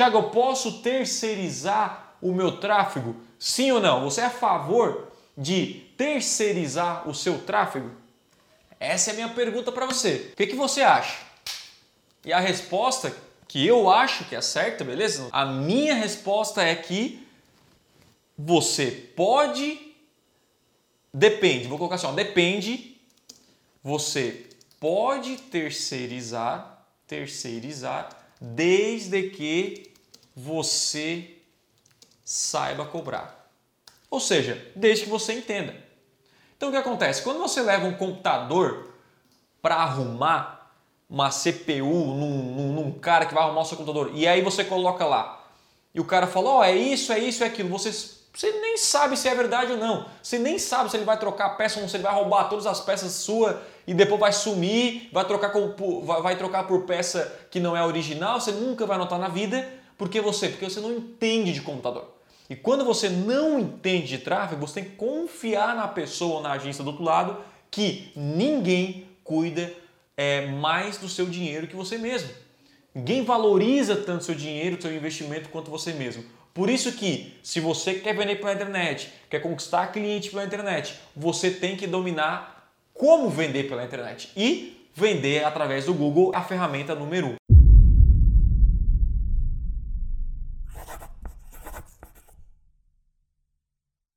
Tiago, eu posso terceirizar o meu tráfego? Sim ou não? Você é a favor de terceirizar o seu tráfego? Essa é a minha pergunta para você. O que, que você acha? E a resposta que eu acho que é certa, beleza? A minha resposta é que você pode. Depende, vou colocar assim, ó, depende. Você pode terceirizar, terceirizar, desde que você saiba cobrar. Ou seja, desde que você entenda. Então o que acontece? Quando você leva um computador para arrumar uma CPU num, num, num, cara que vai arrumar o seu computador e aí você coloca lá e o cara fala, ó, oh, é isso, é isso, é aquilo, você, você nem sabe se é verdade ou não. Você nem sabe se ele vai trocar a peça ou se ele vai roubar todas as peças suas e depois vai sumir, vai trocar, com, vai trocar por peça que não é original, você nunca vai notar na vida. Por que você? Porque você não entende de computador. E quando você não entende de tráfego, você tem que confiar na pessoa ou na agência do outro lado que ninguém cuida é, mais do seu dinheiro que você mesmo. Ninguém valoriza tanto seu dinheiro, seu investimento quanto você mesmo. Por isso que, se você quer vender pela internet, quer conquistar cliente pela internet, você tem que dominar como vender pela internet e vender através do Google a ferramenta número um.